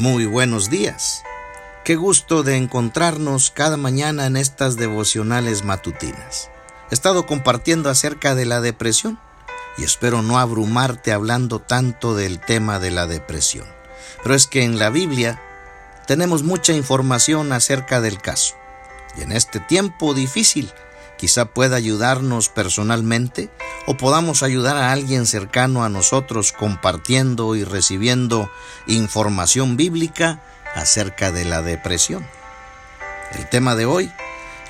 Muy buenos días. Qué gusto de encontrarnos cada mañana en estas devocionales matutinas. He estado compartiendo acerca de la depresión y espero no abrumarte hablando tanto del tema de la depresión. Pero es que en la Biblia tenemos mucha información acerca del caso. Y en este tiempo difícil, quizá pueda ayudarnos personalmente o podamos ayudar a alguien cercano a nosotros compartiendo y recibiendo información bíblica acerca de la depresión. El tema de hoy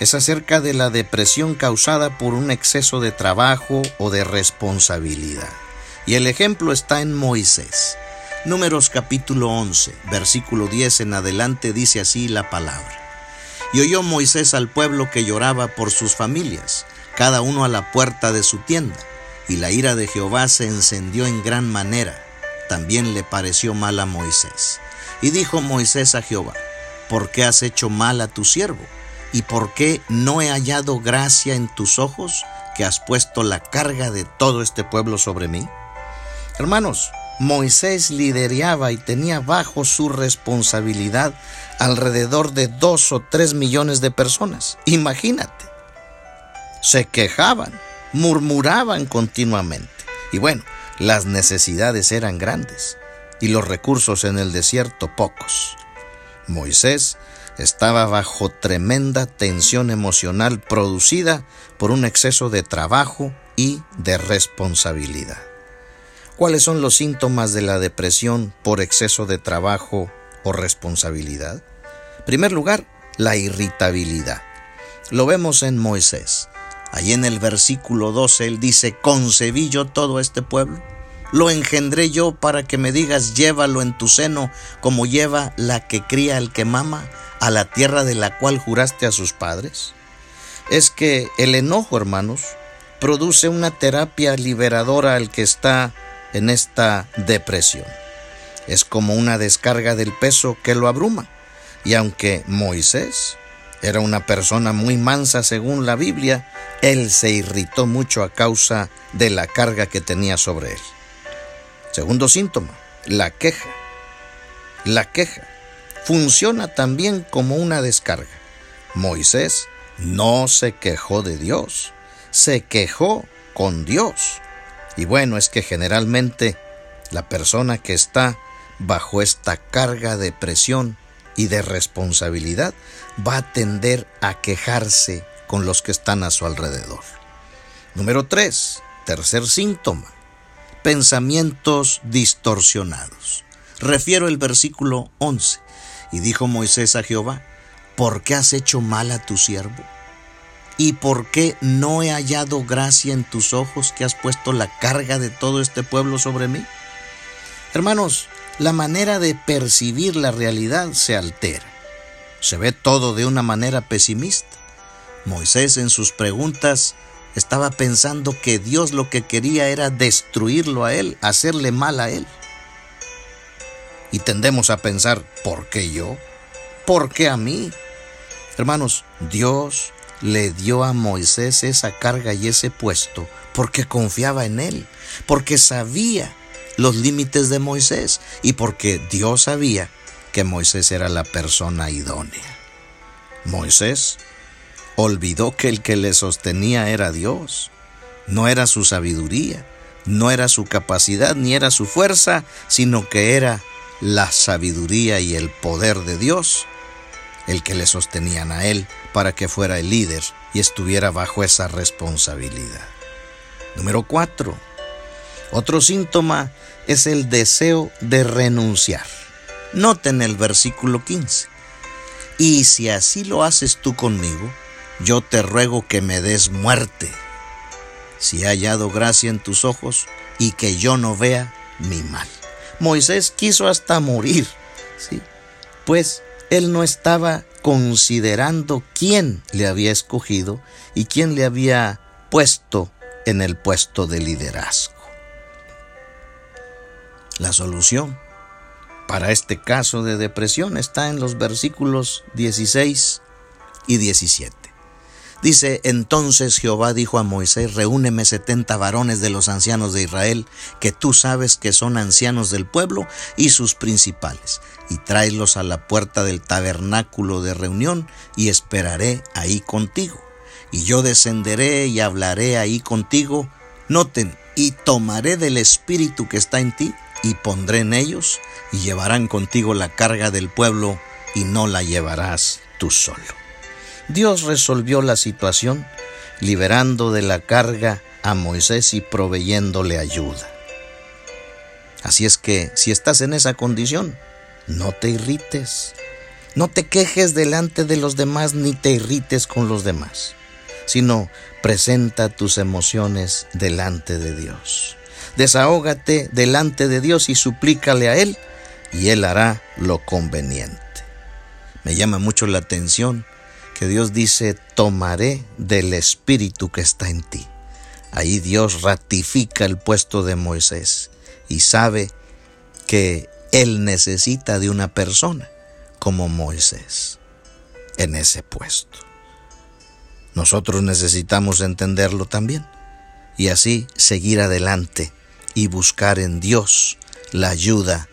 es acerca de la depresión causada por un exceso de trabajo o de responsabilidad. Y el ejemplo está en Moisés. Números capítulo 11, versículo 10 en adelante dice así la palabra. Y oyó Moisés al pueblo que lloraba por sus familias, cada uno a la puerta de su tienda, y la ira de Jehová se encendió en gran manera. También le pareció mal a Moisés. Y dijo Moisés a Jehová, ¿por qué has hecho mal a tu siervo? ¿Y por qué no he hallado gracia en tus ojos que has puesto la carga de todo este pueblo sobre mí? Hermanos, Moisés lideraba y tenía bajo su responsabilidad alrededor de dos o tres millones de personas. Imagínate. Se quejaban, murmuraban continuamente. Y bueno, las necesidades eran grandes y los recursos en el desierto pocos. Moisés estaba bajo tremenda tensión emocional producida por un exceso de trabajo y de responsabilidad. ¿Cuáles son los síntomas de la depresión por exceso de trabajo o responsabilidad? En primer lugar, la irritabilidad. Lo vemos en Moisés. Allí en el versículo 12 él dice, concebí yo todo este pueblo. Lo engendré yo para que me digas, llévalo en tu seno, como lleva la que cría el que mama, a la tierra de la cual juraste a sus padres. Es que el enojo, hermanos, produce una terapia liberadora al que está en esta depresión. Es como una descarga del peso que lo abruma. Y aunque Moisés era una persona muy mansa según la Biblia, él se irritó mucho a causa de la carga que tenía sobre él. Segundo síntoma, la queja. La queja funciona también como una descarga. Moisés no se quejó de Dios, se quejó con Dios. Y bueno, es que generalmente la persona que está bajo esta carga de presión y de responsabilidad va a tender a quejarse con los que están a su alrededor. Número 3. Tercer síntoma. Pensamientos distorsionados. Refiero el versículo 11. Y dijo Moisés a Jehová, ¿por qué has hecho mal a tu siervo? ¿Y por qué no he hallado gracia en tus ojos que has puesto la carga de todo este pueblo sobre mí? Hermanos, la manera de percibir la realidad se altera. Se ve todo de una manera pesimista. Moisés en sus preguntas estaba pensando que Dios lo que quería era destruirlo a él, hacerle mal a él. Y tendemos a pensar, ¿por qué yo? ¿Por qué a mí? Hermanos, Dios le dio a Moisés esa carga y ese puesto porque confiaba en él, porque sabía los límites de Moisés y porque Dios sabía que Moisés era la persona idónea. Moisés olvidó que el que le sostenía era Dios, no era su sabiduría, no era su capacidad ni era su fuerza, sino que era la sabiduría y el poder de Dios el que le sostenían a él para que fuera el líder y estuviera bajo esa responsabilidad. Número 4. Otro síntoma es el deseo de renunciar. Noten el versículo 15. Y si así lo haces tú conmigo, yo te ruego que me des muerte, si he hallado gracia en tus ojos y que yo no vea mi mal. Moisés quiso hasta morir, ¿sí? Pues él no estaba considerando quién le había escogido y quién le había puesto en el puesto de liderazgo. La solución para este caso de depresión está en los versículos 16 y 17. Dice, entonces Jehová dijo a Moisés, reúneme setenta varones de los ancianos de Israel, que tú sabes que son ancianos del pueblo y sus principales, y tráelos a la puerta del tabernáculo de reunión, y esperaré ahí contigo. Y yo descenderé y hablaré ahí contigo. Noten, y tomaré del espíritu que está en ti, y pondré en ellos, y llevarán contigo la carga del pueblo, y no la llevarás tú solo. Dios resolvió la situación liberando de la carga a Moisés y proveyéndole ayuda. Así es que si estás en esa condición, no te irrites, no te quejes delante de los demás ni te irrites con los demás, sino presenta tus emociones delante de Dios. Desahógate delante de Dios y suplícale a Él y Él hará lo conveniente. Me llama mucho la atención que Dios dice, tomaré del espíritu que está en ti. Ahí Dios ratifica el puesto de Moisés y sabe que Él necesita de una persona como Moisés en ese puesto. Nosotros necesitamos entenderlo también y así seguir adelante y buscar en Dios la ayuda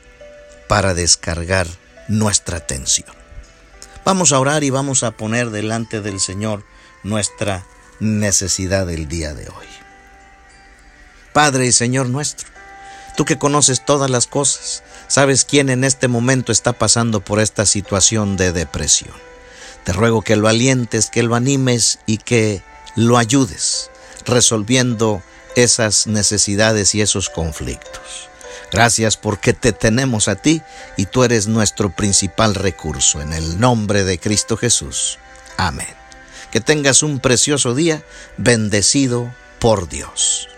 para descargar nuestra atención. Vamos a orar y vamos a poner delante del Señor nuestra necesidad del día de hoy. Padre y Señor nuestro, tú que conoces todas las cosas, sabes quién en este momento está pasando por esta situación de depresión. Te ruego que lo alientes, que lo animes y que lo ayudes resolviendo esas necesidades y esos conflictos. Gracias porque te tenemos a ti y tú eres nuestro principal recurso. En el nombre de Cristo Jesús. Amén. Que tengas un precioso día bendecido por Dios.